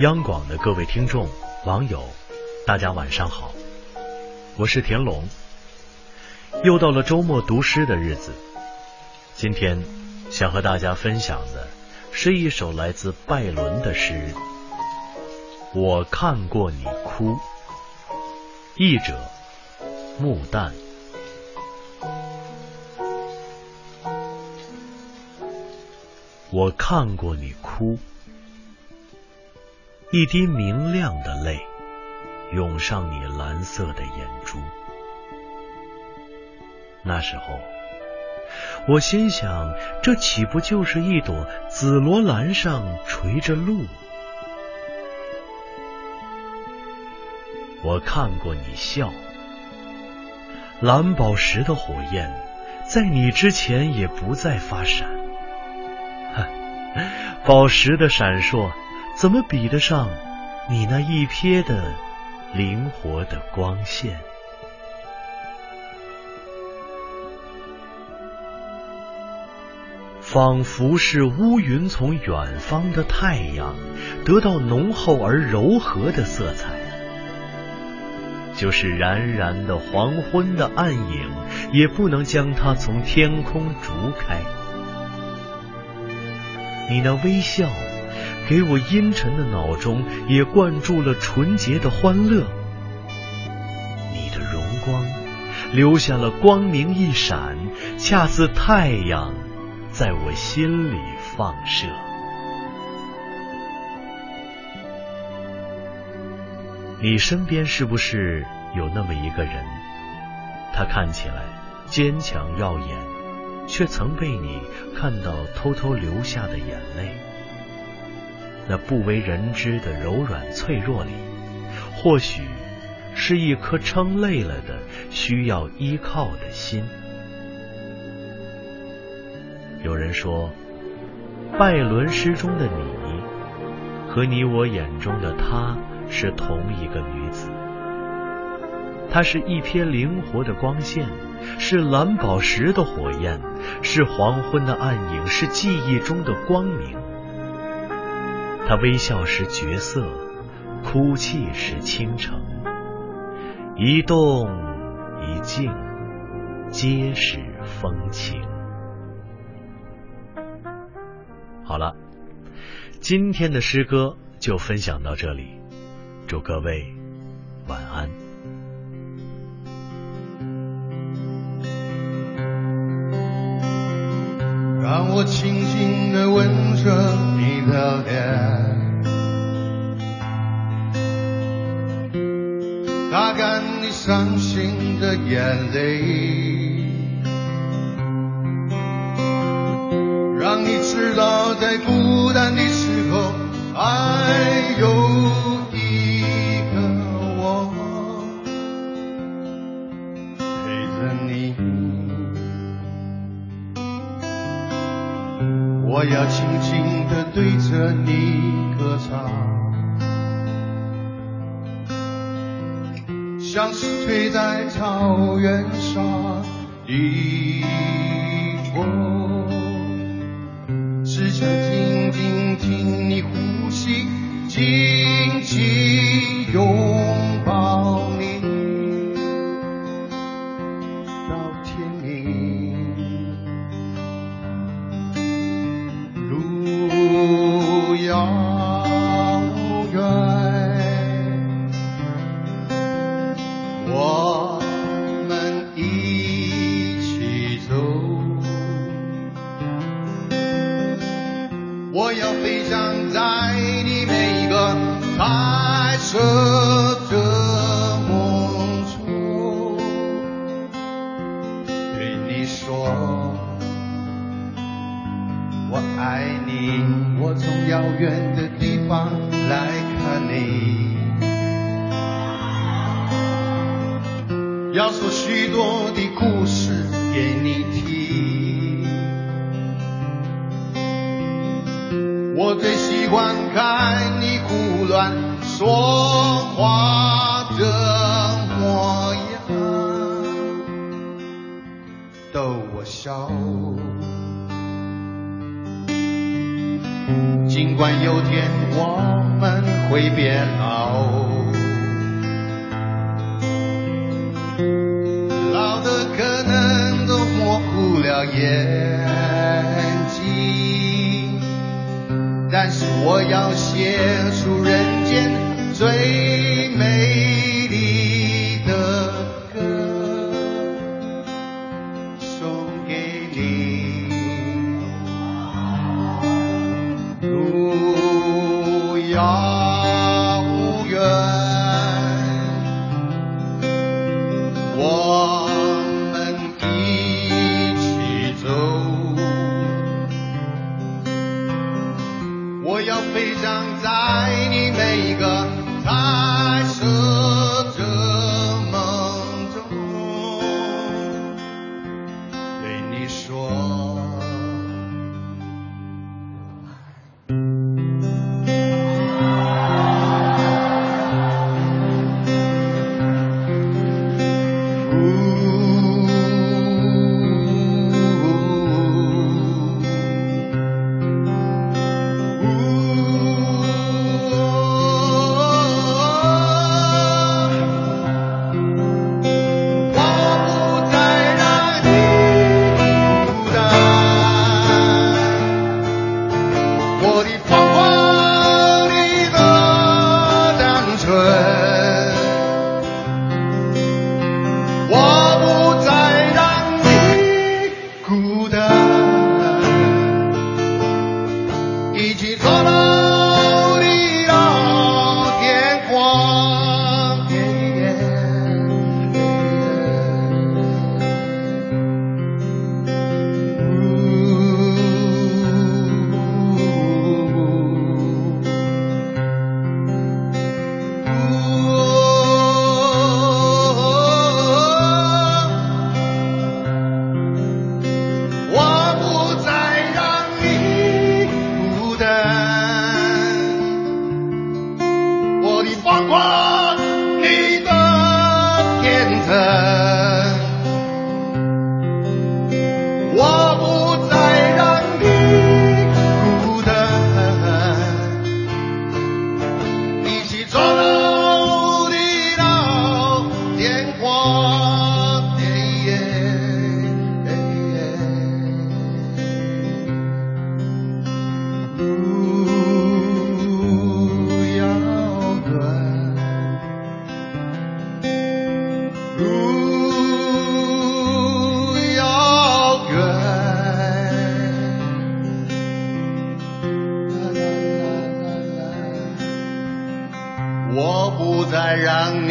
央广的各位听众、网友，大家晚上好，我是田龙。又到了周末读诗的日子，今天想和大家分享的是一首来自拜伦的诗。我看过你哭，译者木旦。我看过你哭。一滴明亮的泪涌上你蓝色的眼珠，那时候我心想，这岂不就是一朵紫罗兰上垂着露？我看过你笑，蓝宝石的火焰在你之前也不再发闪，宝石的闪烁。怎么比得上你那一瞥的灵活的光线？仿佛是乌云从远方的太阳得到浓厚而柔和的色彩，就是冉冉的黄昏的暗影，也不能将它从天空逐开。你那微笑。给我阴沉的脑中也灌注了纯洁的欢乐，你的荣光留下了光明一闪，恰似太阳在我心里放射。你身边是不是有那么一个人？他看起来坚强耀眼，却曾被你看到偷偷流下的眼泪。那不为人知的柔软脆弱里，或许是一颗撑累了的、需要依靠的心。有人说，拜伦诗中的你和你我眼中的她是同一个女子。她是一瞥灵活的光线，是蓝宝石的火焰，是黄昏的暗影，是记忆中的光明。他微笑时绝色，哭泣时倾城，一动一静，皆是风情。好了，今天的诗歌就分享到这里，祝各位晚安。让我轻轻的吻伤心的眼泪，让你知道在孤单的时候还有一个我陪着你。我要轻轻地对着你歌唱。像是吹在草原上的风，只想静静听你呼吸，静静说许多的故事给你听我最喜欢看你胡乱说话的模样逗我笑尽管有天我们会变老。眼睛但是我要写出人间最美丽我要飞翔在你每个彩色。ang